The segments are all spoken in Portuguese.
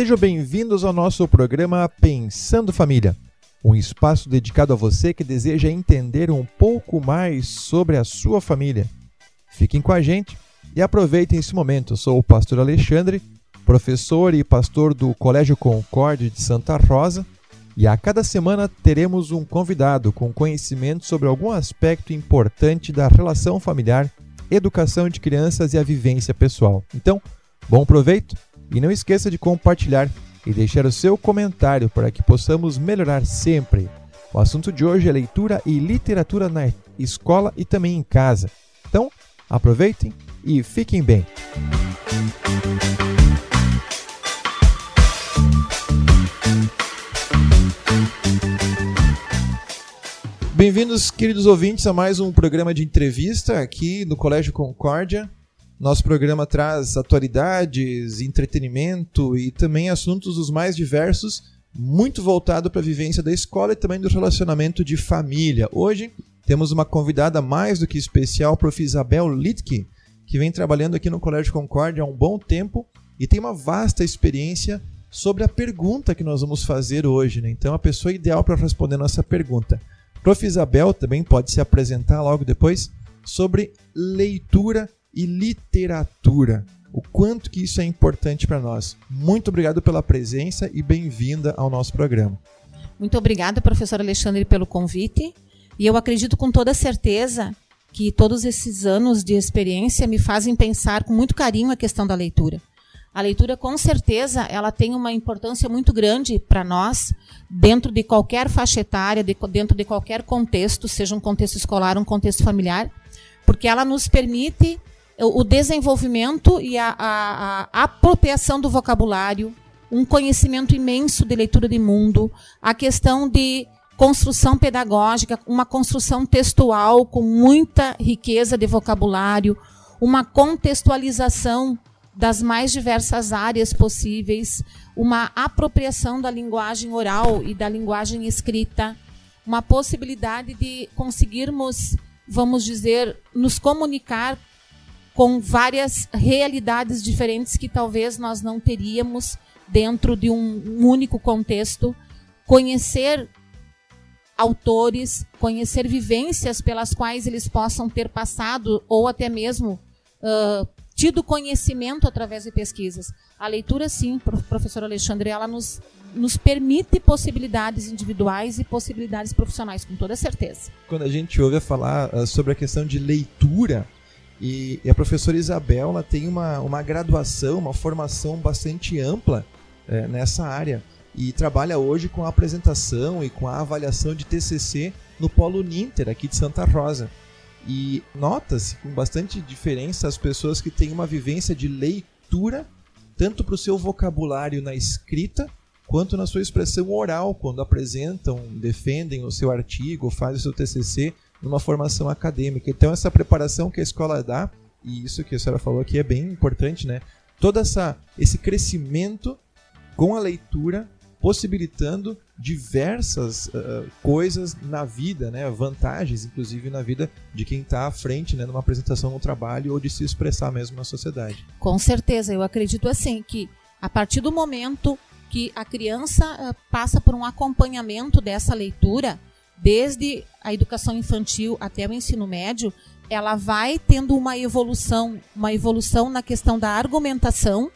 Sejam bem-vindos ao nosso programa Pensando Família, um espaço dedicado a você que deseja entender um pouco mais sobre a sua família. Fiquem com a gente e aproveitem esse momento. Eu sou o pastor Alexandre, professor e pastor do Colégio Concorde de Santa Rosa, e a cada semana teremos um convidado com conhecimento sobre algum aspecto importante da relação familiar, educação de crianças e a vivência pessoal. Então, bom proveito e não esqueça de compartilhar e deixar o seu comentário para que possamos melhorar sempre. O assunto de hoje é leitura e literatura na escola e também em casa. Então, aproveitem e fiquem bem. Bem-vindos, queridos ouvintes, a mais um programa de entrevista aqui no Colégio Concórdia. Nosso programa traz atualidades, entretenimento e também assuntos os mais diversos, muito voltado para a vivência da escola e também do relacionamento de família. Hoje temos uma convidada mais do que especial, prof. Isabel Litke, que vem trabalhando aqui no Colégio Concórdia há um bom tempo e tem uma vasta experiência sobre a pergunta que nós vamos fazer hoje. Né? Então, a pessoa ideal para responder nossa pergunta. Prof. Isabel também pode se apresentar logo depois sobre leitura e literatura. O quanto que isso é importante para nós. Muito obrigado pela presença e bem-vinda ao nosso programa. Muito obrigada, professor Alexandre, pelo convite. E eu acredito com toda certeza que todos esses anos de experiência me fazem pensar com muito carinho a questão da leitura. A leitura, com certeza, ela tem uma importância muito grande para nós, dentro de qualquer faixa etária, de, dentro de qualquer contexto, seja um contexto escolar, um contexto familiar, porque ela nos permite o desenvolvimento e a, a, a apropriação do vocabulário, um conhecimento imenso de leitura de mundo, a questão de construção pedagógica, uma construção textual com muita riqueza de vocabulário, uma contextualização das mais diversas áreas possíveis, uma apropriação da linguagem oral e da linguagem escrita, uma possibilidade de conseguirmos, vamos dizer, nos comunicar com várias realidades diferentes que talvez nós não teríamos dentro de um único contexto, conhecer autores, conhecer vivências pelas quais eles possam ter passado ou até mesmo uh, tido conhecimento através de pesquisas. A leitura, sim, professor Alexandre, ela nos, nos permite possibilidades individuais e possibilidades profissionais, com toda certeza. Quando a gente ouve falar sobre a questão de leitura, e, e a professora Isabel ela tem uma, uma graduação, uma formação bastante ampla é, nessa área e trabalha hoje com a apresentação e com a avaliação de TCC no Polo Ninter, aqui de Santa Rosa. E nota-se com bastante diferença as pessoas que têm uma vivência de leitura, tanto para o seu vocabulário na escrita, quanto na sua expressão oral, quando apresentam, defendem o seu artigo, fazem o seu TCC numa formação acadêmica. Então, essa preparação que a escola dá, e isso que a senhora falou aqui é bem importante, né? Todo essa, esse crescimento com a leitura possibilitando diversas uh, coisas na vida, né? vantagens, inclusive na vida de quem está à frente, né? numa apresentação no trabalho ou de se expressar mesmo na sociedade. Com certeza, eu acredito assim que a partir do momento que a criança uh, passa por um acompanhamento dessa leitura, desde a educação infantil até o ensino médio, ela vai tendo uma evolução, uma evolução na questão da argumentação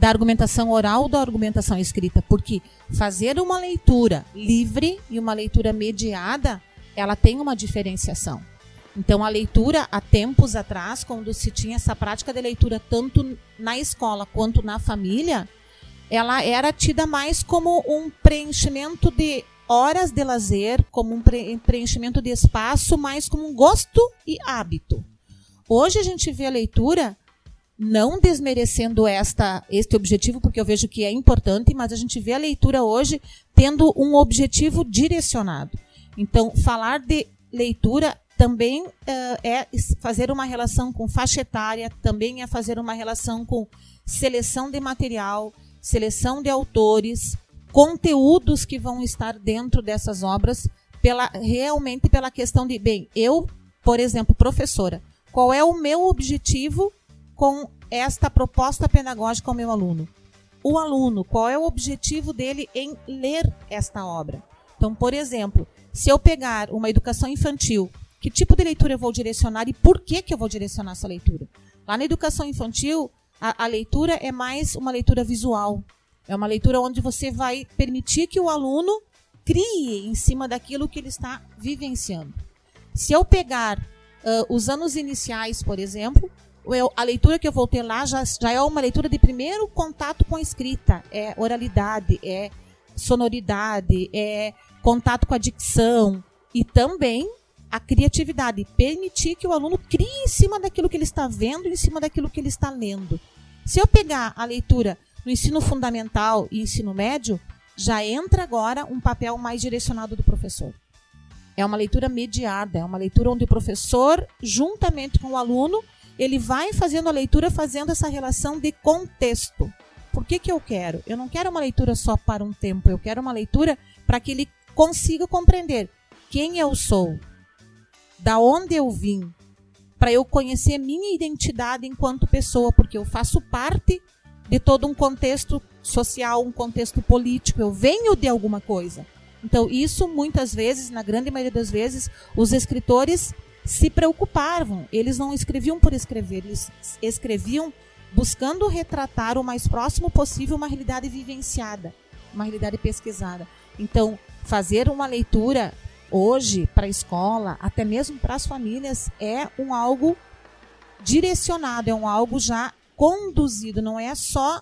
da argumentação oral da argumentação escrita, porque fazer uma leitura livre e uma leitura mediada, ela tem uma diferenciação. Então, a leitura, há tempos atrás, quando se tinha essa prática de leitura tanto na escola quanto na família, ela era tida mais como um preenchimento de horas de lazer, como um preenchimento de espaço, mais como um gosto e hábito. Hoje a gente vê a leitura não desmerecendo esta, este objetivo, porque eu vejo que é importante, mas a gente vê a leitura hoje tendo um objetivo direcionado. Então, falar de leitura também uh, é fazer uma relação com faixa etária, também é fazer uma relação com seleção de material, seleção de autores, conteúdos que vão estar dentro dessas obras, pela, realmente pela questão de, bem, eu, por exemplo, professora, qual é o meu objetivo com esta proposta pedagógica ao meu aluno. o aluno, qual é o objetivo dele em ler esta obra. Então, por exemplo, se eu pegar uma educação infantil, que tipo de leitura eu vou direcionar e por que, que eu vou direcionar essa leitura? Lá na educação infantil, a, a leitura é mais uma leitura visual. É uma leitura onde você vai permitir que o aluno crie em cima daquilo que ele está vivenciando. Se eu pegar uh, os anos iniciais, por exemplo, eu, a leitura que eu vou ter lá já, já é uma leitura de primeiro contato com a escrita. É oralidade, é sonoridade, é contato com a dicção e também a criatividade. Permitir que o aluno crie em cima daquilo que ele está vendo, em cima daquilo que ele está lendo. Se eu pegar a leitura no ensino fundamental e ensino médio, já entra agora um papel mais direcionado do professor. É uma leitura mediada, é uma leitura onde o professor, juntamente com o aluno, ele vai fazendo a leitura, fazendo essa relação de contexto. Por que, que eu quero? Eu não quero uma leitura só para um tempo, eu quero uma leitura para que ele consiga compreender quem eu sou, da onde eu vim, para eu conhecer minha identidade enquanto pessoa, porque eu faço parte de todo um contexto social, um contexto político, eu venho de alguma coisa. Então, isso muitas vezes, na grande maioria das vezes, os escritores se preocupavam. Eles não escreviam por escrever, eles escreviam buscando retratar o mais próximo possível uma realidade vivenciada, uma realidade pesquisada. Então, fazer uma leitura hoje para a escola, até mesmo para as famílias, é um algo direcionado, é um algo já conduzido, não é só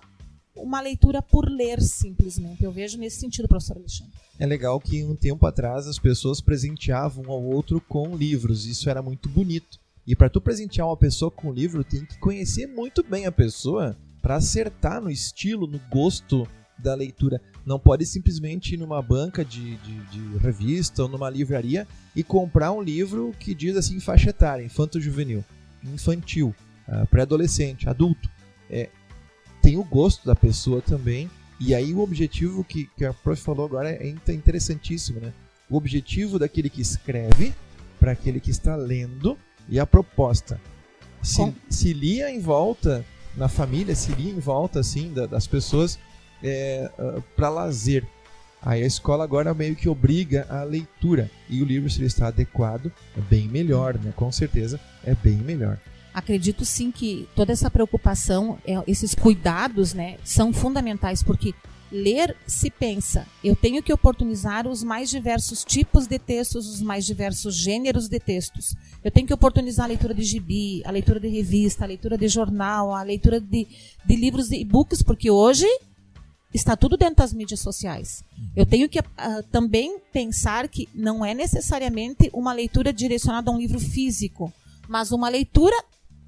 uma leitura por ler simplesmente. Eu vejo nesse sentido, professor Alexandre. É legal que um tempo atrás as pessoas presenteavam um ao outro com livros. Isso era muito bonito. E para tu presentear uma pessoa com um livro, tem que conhecer muito bem a pessoa para acertar no estilo, no gosto da leitura. Não pode simplesmente ir numa banca de, de, de revista ou numa livraria e comprar um livro que diz assim faixa etária, infanto-juvenil, infantil pré-adolescente, adulto. É, tem o gosto da pessoa também. E aí o objetivo que, que a prof falou agora é interessantíssimo, né? O objetivo daquele que escreve para aquele que está lendo e a proposta. Se, se lia em volta na família, se lia em volta assim da, das pessoas é, ah, para lazer. Aí a escola agora meio que obriga a leitura. E o livro, se ele está adequado, é bem melhor, né? Com certeza é bem melhor acredito sim que toda essa preocupação, é, esses cuidados, né, são fundamentais, porque ler se pensa, eu tenho que oportunizar os mais diversos tipos de textos, os mais diversos gêneros de textos. Eu tenho que oportunizar a leitura de gibi, a leitura de revista, a leitura de jornal, a leitura de, de livros de e-books, porque hoje está tudo dentro das mídias sociais. Eu tenho que uh, também pensar que não é necessariamente uma leitura direcionada a um livro físico, mas uma leitura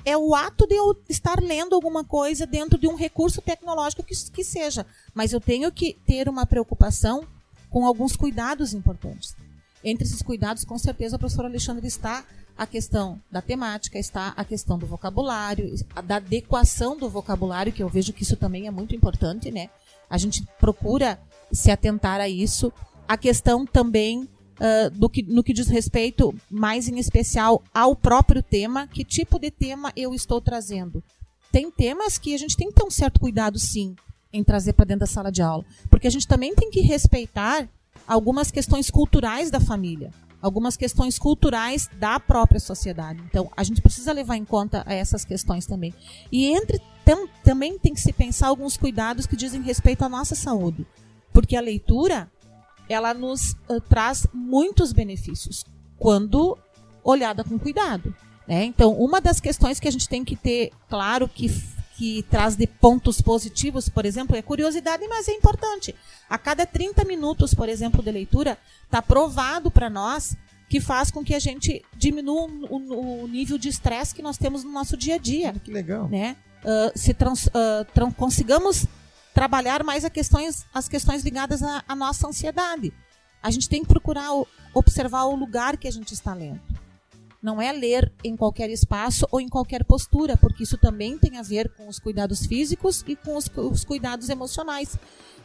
é o ato de eu estar lendo alguma coisa dentro de um recurso tecnológico que, que seja. Mas eu tenho que ter uma preocupação com alguns cuidados importantes. Entre esses cuidados, com certeza, o professor Alexandre está a questão da temática, está a questão do vocabulário, da adequação do vocabulário, que eu vejo que isso também é muito importante, né? A gente procura se atentar a isso. A questão também uh, do que, no que diz respeito, mais em especial, ao próprio tema, que tipo de tema eu estou trazendo. Tem temas que a gente tem que ter um certo cuidado, sim, em trazer para dentro da sala de aula. Porque a gente também tem que respeitar algumas questões culturais da família, algumas questões culturais da própria sociedade. Então, a gente precisa levar em conta essas questões também. E entre tam, também tem que se pensar alguns cuidados que dizem respeito à nossa saúde. Porque a leitura, ela nos uh, traz muitos benefícios quando olhada com cuidado. Né? Então, uma das questões que a gente tem que ter claro que, que traz de pontos positivos, por exemplo, é curiosidade, mas é importante. A cada 30 minutos, por exemplo, de leitura, está provado para nós que faz com que a gente diminua o, o nível de estresse que nós temos no nosso dia a dia. Que legal. Né? Uh, se trans, uh, trans, consigamos trabalhar mais questões, as questões ligadas à, à nossa ansiedade. A gente tem que procurar observar o lugar que a gente está lendo. Não é ler em qualquer espaço ou em qualquer postura, porque isso também tem a ver com os cuidados físicos e com os, os cuidados emocionais.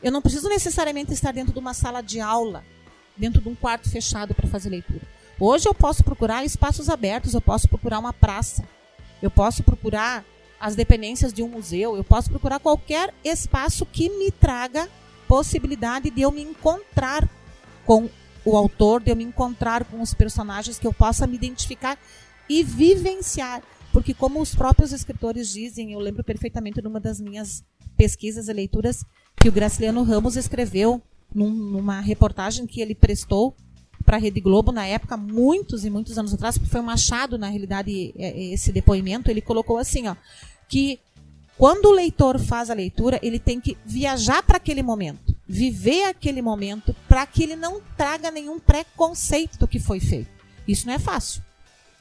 Eu não preciso necessariamente estar dentro de uma sala de aula, dentro de um quarto fechado para fazer leitura. Hoje eu posso procurar espaços abertos, eu posso procurar uma praça, eu posso procurar as dependências de um museu, eu posso procurar qualquer espaço que me traga possibilidade de eu me encontrar com o autor, de eu me encontrar com os personagens, que eu possa me identificar e vivenciar. Porque, como os próprios escritores dizem, eu lembro perfeitamente numa das minhas pesquisas e leituras que o Graciliano Ramos escreveu num, numa reportagem que ele prestou para a Rede Globo na época, muitos e muitos anos atrás, porque foi um Machado, na realidade, é, é, esse depoimento, ele colocou assim, ó, que quando o leitor faz a leitura, ele tem que viajar para aquele momento, viver aquele momento, para que ele não traga nenhum preconceito do que foi feito. Isso não é fácil.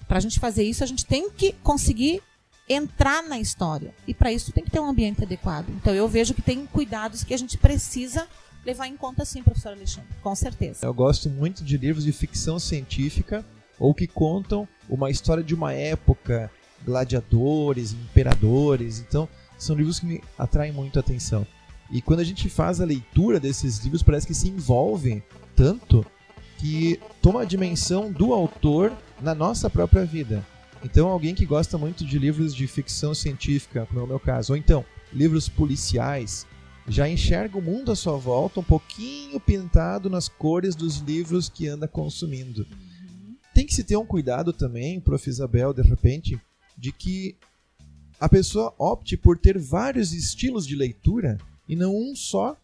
Para a gente fazer isso, a gente tem que conseguir entrar na história. E para isso tem que ter um ambiente adequado. Então eu vejo que tem cuidados que a gente precisa levar em conta sim, professor Alexandre, com certeza. Eu gosto muito de livros de ficção científica ou que contam uma história de uma época, gladiadores, imperadores. Então, são livros que me atraem muito a atenção. E quando a gente faz a leitura desses livros, parece que se envolve tanto que toma a dimensão do autor na nossa própria vida. Então, alguém que gosta muito de livros de ficção científica, como é o meu caso, ou então livros policiais, já enxerga o mundo à sua volta um pouquinho pintado nas cores dos livros que anda consumindo. Tem que se ter um cuidado também, Prof. Isabel, de repente, de que a pessoa opte por ter vários estilos de leitura e não um só,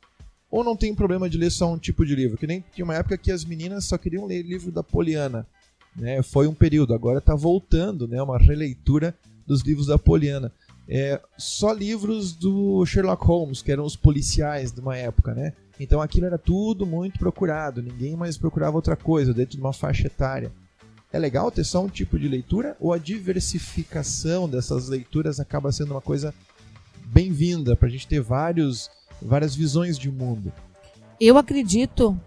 ou não tem problema de ler só um tipo de livro. Que nem tinha uma época que as meninas só queriam ler livro da Poliana. Né? Foi um período, agora está voltando, né? uma releitura dos livros da Poliana é, só livros do Sherlock Holmes, que eram os policiais de uma época, né? Então aquilo era tudo muito procurado, ninguém mais procurava outra coisa dentro de uma faixa etária. É legal ter só um tipo de leitura ou a diversificação dessas leituras acaba sendo uma coisa bem-vinda para a gente ter vários, várias visões de mundo? Eu acredito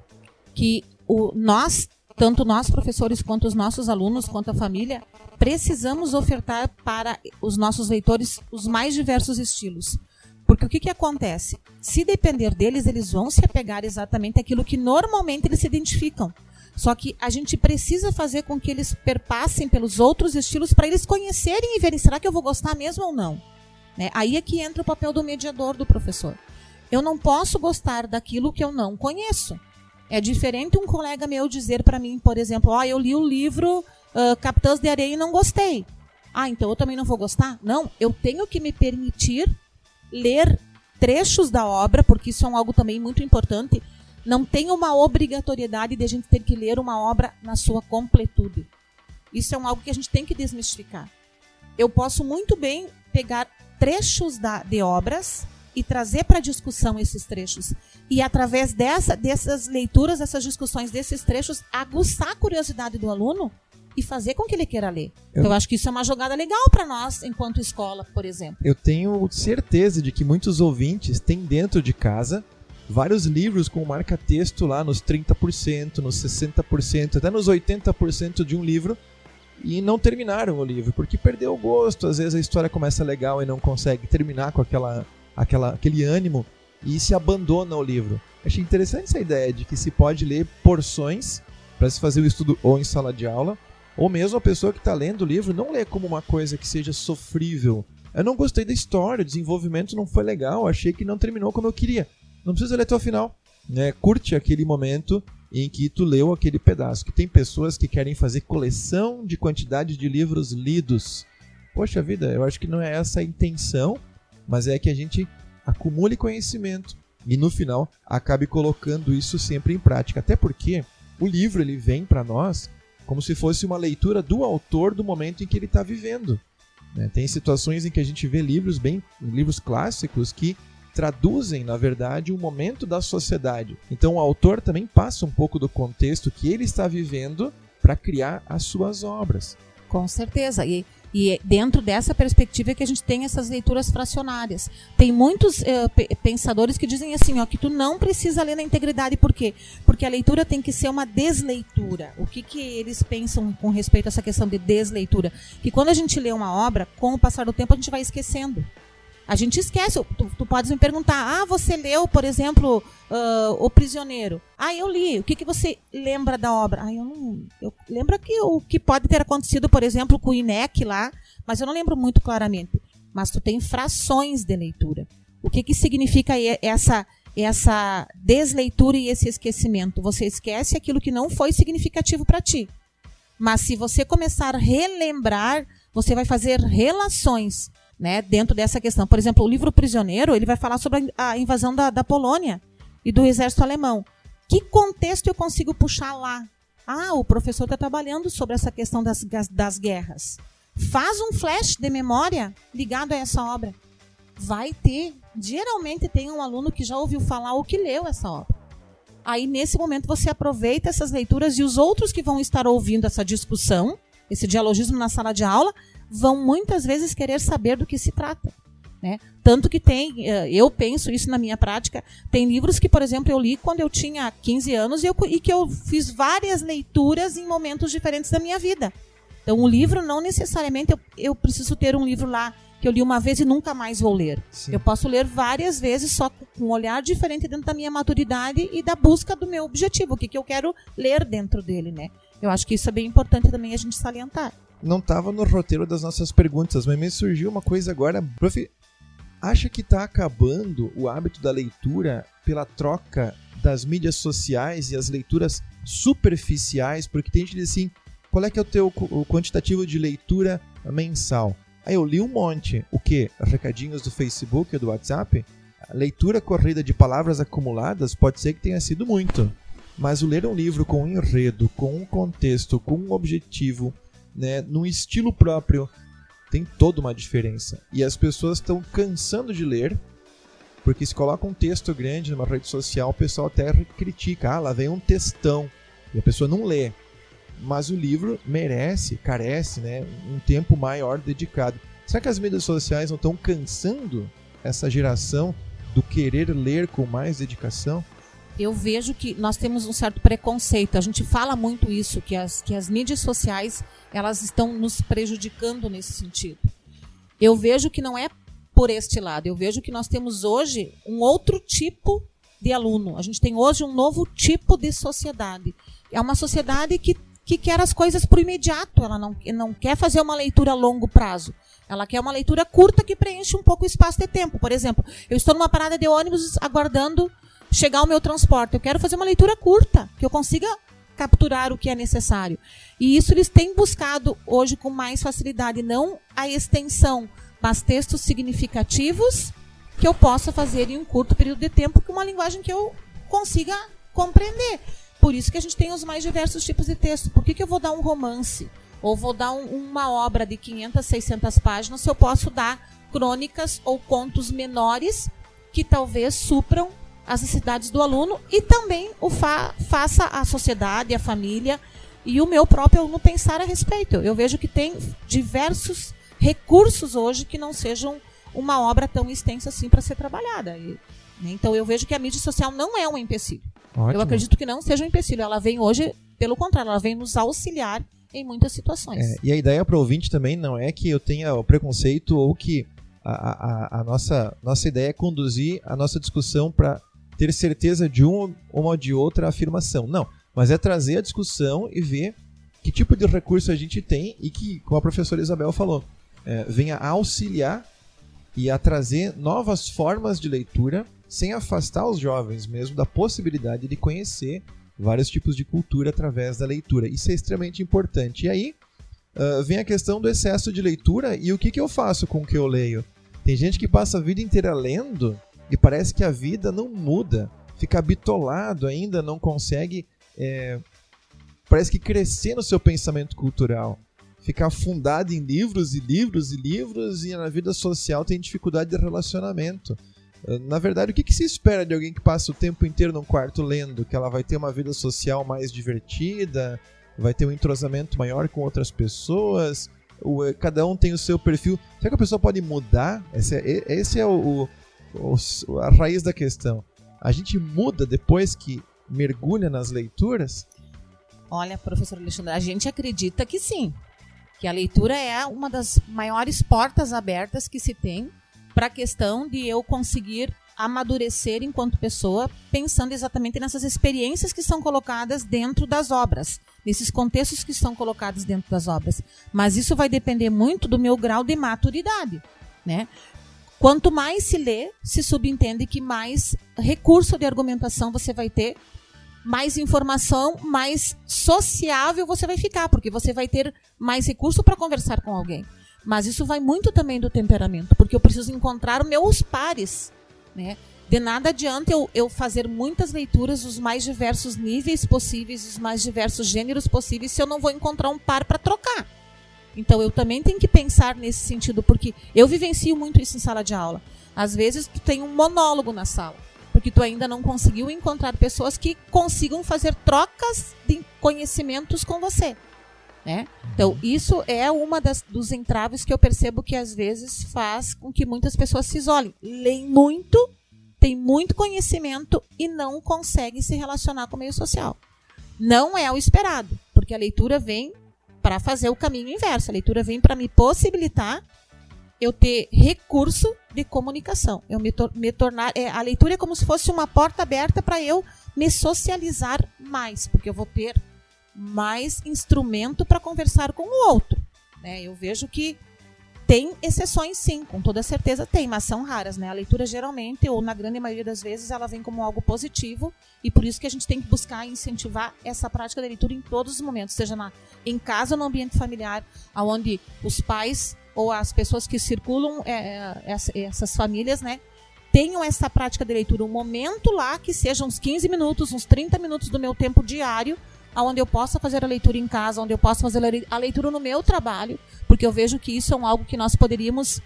que o, nós, tanto nós professores quanto os nossos alunos, quanto a família, precisamos ofertar para os nossos leitores os mais diversos estilos. Porque o que, que acontece? Se depender deles, eles vão se apegar exatamente àquilo que normalmente eles se identificam. Só que a gente precisa fazer com que eles perpassem pelos outros estilos para eles conhecerem e verem, será que eu vou gostar mesmo ou não? Né? Aí é que entra o papel do mediador, do professor. Eu não posso gostar daquilo que eu não conheço. É diferente um colega meu dizer para mim, por exemplo, ó, oh, eu li o livro uh, Capitãs de Areia e não gostei. Ah, então eu também não vou gostar? Não, eu tenho que me permitir ler trechos da obra, porque isso é algo também muito importante. Não tem uma obrigatoriedade de a gente ter que ler uma obra na sua completude. Isso é algo que a gente tem que desmistificar. Eu posso muito bem pegar trechos da, de obras e trazer para discussão esses trechos. E através dessa, dessas leituras, dessas discussões, desses trechos, aguçar a curiosidade do aluno e fazer com que ele queira ler. Eu, então, eu acho que isso é uma jogada legal para nós, enquanto escola, por exemplo. Eu tenho certeza de que muitos ouvintes têm dentro de casa vários livros com marca-texto lá nos 30%, nos 60%, até nos 80% de um livro e não terminaram o livro, porque perdeu o gosto. Às vezes a história começa legal e não consegue terminar com aquela, aquela, aquele ânimo e se abandona o livro. Achei interessante essa ideia de que se pode ler porções para se fazer o estudo ou em sala de aula, ou mesmo a pessoa que está lendo o livro não lê como uma coisa que seja sofrível. Eu não gostei da história, o desenvolvimento não foi legal, achei que não terminou como eu queria. Não precisa ler até o final. Né? Curte aquele momento em que tu leu aquele pedaço. Que tem pessoas que querem fazer coleção de quantidade de livros lidos. Poxa vida, eu acho que não é essa a intenção, mas é que a gente acumule conhecimento e no final acabe colocando isso sempre em prática. Até porque o livro ele vem para nós como se fosse uma leitura do autor do momento em que ele está vivendo. Né? Tem situações em que a gente vê livros bem, livros clássicos que traduzem, na verdade, um momento da sociedade. Então o autor também passa um pouco do contexto que ele está vivendo para criar as suas obras. Com certeza. E e dentro dessa perspectiva é que a gente tem essas leituras fracionárias. Tem muitos uh, pensadores que dizem assim, ó, que tu não precisa ler na integridade. Por quê? Porque a leitura tem que ser uma desleitura. O que, que eles pensam com respeito a essa questão de desleitura? Que quando a gente lê uma obra, com o passar do tempo, a gente vai esquecendo. A gente esquece. Tu, tu podes me perguntar: ah, você leu, por exemplo, uh, O Prisioneiro? Ah, eu li. O que, que você lembra da obra? Ah, eu não. Eu lembro que o que pode ter acontecido, por exemplo, com o INEC lá, mas eu não lembro muito claramente. mas tu tem frações de leitura. O que, que significa essa, essa desleitura e esse esquecimento? Você esquece aquilo que não foi significativo para ti. Mas se você começar a relembrar, você vai fazer relações né, dentro dessa questão. Por exemplo, o livro Prisioneiro, ele vai falar sobre a invasão da, da Polônia e do exército alemão. Que contexto eu consigo puxar lá? Ah, o professor está trabalhando sobre essa questão das, das guerras. Faz um flash de memória ligado a essa obra. Vai ter. Geralmente tem um aluno que já ouviu falar ou que leu essa obra. Aí, nesse momento, você aproveita essas leituras e os outros que vão estar ouvindo essa discussão, esse dialogismo na sala de aula, vão muitas vezes querer saber do que se trata. Né? Tanto que tem, eh, eu penso isso na minha prática, tem livros que, por exemplo, eu li quando eu tinha 15 anos e, eu, e que eu fiz várias leituras em momentos diferentes da minha vida. Então, o livro não necessariamente eu, eu preciso ter um livro lá que eu li uma vez e nunca mais vou ler. Sim. Eu posso ler várias vezes, só com um olhar diferente dentro da minha maturidade e da busca do meu objetivo, o que, que eu quero ler dentro dele, né? Eu acho que isso é bem importante também a gente salientar. Não estava no roteiro das nossas perguntas, mas me surgiu uma coisa agora. Prof, acha que está acabando o hábito da leitura pela troca das mídias sociais e as leituras superficiais? Porque tem gente que diz assim, qual é que é o teu o quantitativo de leitura mensal? Aí eu li um monte. O que? Recadinhos do Facebook ou do WhatsApp? A leitura corrida de palavras acumuladas pode ser que tenha sido muito. Mas o ler um livro com um enredo, com um contexto, com um objetivo, né, num estilo próprio, tem toda uma diferença. E as pessoas estão cansando de ler, porque se coloca um texto grande numa rede social, o pessoal até critica, ah, lá vem um textão, e a pessoa não lê. Mas o livro merece, carece, né, um tempo maior dedicado. Será que as mídias sociais não estão cansando essa geração do querer ler com mais dedicação? Eu vejo que nós temos um certo preconceito. A gente fala muito isso, que as, que as mídias sociais elas estão nos prejudicando nesse sentido. Eu vejo que não é por este lado. Eu vejo que nós temos hoje um outro tipo de aluno. A gente tem hoje um novo tipo de sociedade. É uma sociedade que, que quer as coisas para o imediato. Ela não, não quer fazer uma leitura a longo prazo. Ela quer uma leitura curta que preenche um pouco o espaço de tempo. Por exemplo, eu estou numa parada de ônibus aguardando chegar o meu transporte. Eu quero fazer uma leitura curta, que eu consiga capturar o que é necessário. E isso eles têm buscado hoje com mais facilidade, não a extensão, mas textos significativos que eu possa fazer em um curto período de tempo com uma linguagem que eu consiga compreender. Por isso que a gente tem os mais diversos tipos de texto. Por que, que eu vou dar um romance? Ou vou dar um, uma obra de 500, 600 páginas se eu posso dar crônicas ou contos menores que talvez supram as necessidades do aluno e também o fa faça a sociedade, a família e o meu próprio aluno pensar a respeito. Eu vejo que tem diversos recursos hoje que não sejam uma obra tão extensa assim para ser trabalhada. E, né, então eu vejo que a mídia social não é um empecilho. Ótimo. Eu acredito que não seja um empecilho. Ela vem hoje, pelo contrário, ela vem nos auxiliar em muitas situações. É, e a ideia para o ouvinte também não é que eu tenha o preconceito ou que a, a, a nossa, nossa ideia é conduzir a nossa discussão para ter certeza de uma, ou de outra afirmação. Não, mas é trazer a discussão e ver que tipo de recurso a gente tem e que, como a professora Isabel falou, é, venha a auxiliar e a trazer novas formas de leitura sem afastar os jovens mesmo da possibilidade de conhecer vários tipos de cultura através da leitura. Isso é extremamente importante. E aí uh, vem a questão do excesso de leitura e o que, que eu faço com o que eu leio. Tem gente que passa a vida inteira lendo e parece que a vida não muda, fica bitolado ainda, não consegue. É, parece que crescer no seu pensamento cultural. Fica afundado em livros e livros e livros e na vida social tem dificuldade de relacionamento. Ah, na verdade, o que, que se espera de alguém que passa o tempo inteiro num quarto lendo? Que ela vai ter uma vida social mais divertida, vai ter um entrosamento maior com outras pessoas, eh, cada um tem o seu perfil. Será que a pessoa pode mudar? Esse é, esse é o, a raiz da questão. A gente muda depois que mergulha nas leituras? Olha, professor Alexandre, a gente acredita que sim. Que a leitura é uma das maiores portas abertas que se tem para a questão de eu conseguir amadurecer enquanto pessoa, pensando exatamente nessas experiências que são colocadas dentro das obras, nesses contextos que são colocados dentro das obras. Mas isso vai depender muito do meu grau de maturidade. né? Quanto mais se lê, se subentende que mais recurso de argumentação você vai ter, mais informação, mais sociável você vai ficar, porque você vai ter mais recurso para conversar com alguém. Mas isso vai muito também do temperamento, porque eu preciso encontrar meus pares, né? De nada adianta eu, eu fazer muitas leituras dos mais diversos níveis possíveis, os mais diversos gêneros possíveis, se eu não vou encontrar um par para trocar. Então eu também tenho que pensar nesse sentido, porque eu vivencio muito isso em sala de aula. Às vezes tu tem um monólogo na sala, porque tu ainda não conseguiu encontrar pessoas que consigam fazer trocas de conhecimentos com você. Né? Então, isso é uma das, dos entraves que eu percebo que às vezes faz com que muitas pessoas se isolem. Leem muito, têm muito conhecimento e não conseguem se relacionar com o meio social. Não é o esperado, porque a leitura vem para fazer o caminho inverso. A leitura vem para me possibilitar eu ter recurso de comunicação. Eu me, tor me tornar. É, a leitura é como se fosse uma porta aberta para eu me socializar mais, porque eu vou ter mais instrumento para conversar com o outro. Né? Eu vejo que tem exceções, sim, com toda certeza tem, mas são raras, né? A leitura geralmente, ou na grande maioria das vezes, ela vem como algo positivo e por isso que a gente tem que buscar incentivar essa prática da leitura em todos os momentos, seja na, em casa ou no ambiente familiar, onde os pais ou as pessoas que circulam é, é, essas famílias, né? Tenham essa prática de leitura, um momento lá que seja uns 15 minutos, uns 30 minutos do meu tempo diário, onde eu possa fazer a leitura em casa, onde eu possa fazer a leitura no meu trabalho, porque eu vejo que isso é um algo que nós poderíamos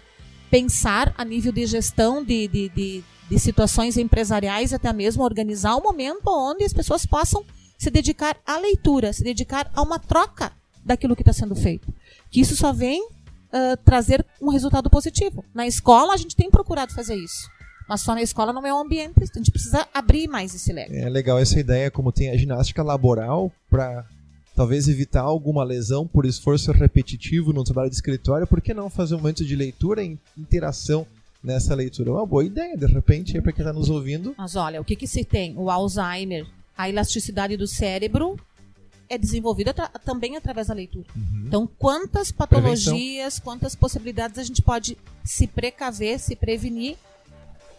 pensar a nível de gestão de, de, de, de situações empresariais, até mesmo organizar um momento onde as pessoas possam se dedicar à leitura, se dedicar a uma troca daquilo que está sendo feito. Que isso só vem uh, trazer um resultado positivo. Na escola, a gente tem procurado fazer isso. Mas só na escola não é um ambiente. A gente precisa abrir mais esse leque. É legal essa ideia, como tem a ginástica laboral, para talvez evitar alguma lesão por esforço repetitivo no trabalho de escritório, por que não fazer um momento de leitura e interação nessa leitura? É uma boa ideia, de repente, para quem está nos ouvindo. Mas olha, o que, que se tem? O Alzheimer, a elasticidade do cérebro é desenvolvida também através da leitura. Uhum. Então, quantas patologias, Prevenção. quantas possibilidades a gente pode se precaver, se prevenir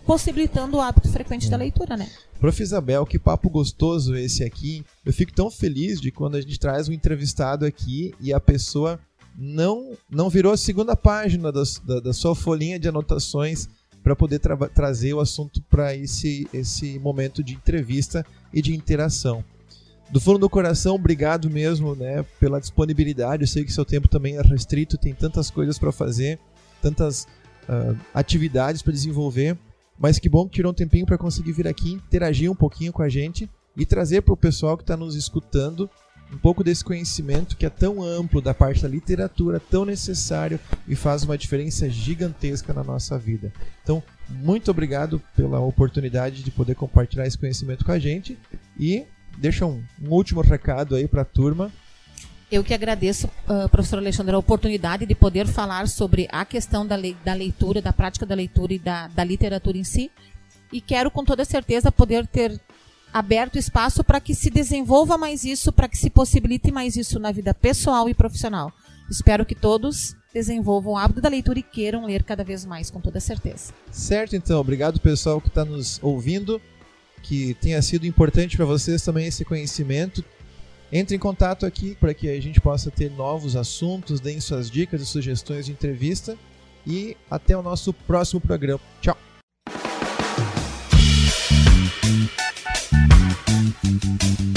possibilitando o hábito frequente da leitura, né? Prof. Isabel, que papo gostoso esse aqui. Eu fico tão feliz de quando a gente traz um entrevistado aqui e a pessoa não, não virou a segunda página da, da, da sua folhinha de anotações para poder tra trazer o assunto para esse, esse momento de entrevista e de interação. Do fundo do coração, obrigado mesmo né, pela disponibilidade. Eu sei que seu tempo também é restrito, tem tantas coisas para fazer, tantas uh, atividades para desenvolver. Mas que bom que tirou um tempinho para conseguir vir aqui, interagir um pouquinho com a gente e trazer para o pessoal que está nos escutando um pouco desse conhecimento que é tão amplo da parte da literatura, tão necessário e faz uma diferença gigantesca na nossa vida. Então, muito obrigado pela oportunidade de poder compartilhar esse conhecimento com a gente e deixa um, um último recado aí para a turma eu que agradeço, uh, professor Alexandre, a oportunidade de poder falar sobre a questão da, le da leitura, da prática da leitura e da, da literatura em si. E quero, com toda certeza, poder ter aberto espaço para que se desenvolva mais isso, para que se possibilite mais isso na vida pessoal e profissional. Espero que todos desenvolvam o hábito da leitura e queiram ler cada vez mais, com toda certeza. Certo, então. Obrigado, pessoal, que está nos ouvindo. Que tenha sido importante para vocês também esse conhecimento. Entre em contato aqui para que a gente possa ter novos assuntos, deem suas dicas e sugestões de entrevista. E até o nosso próximo programa. Tchau! Thank you.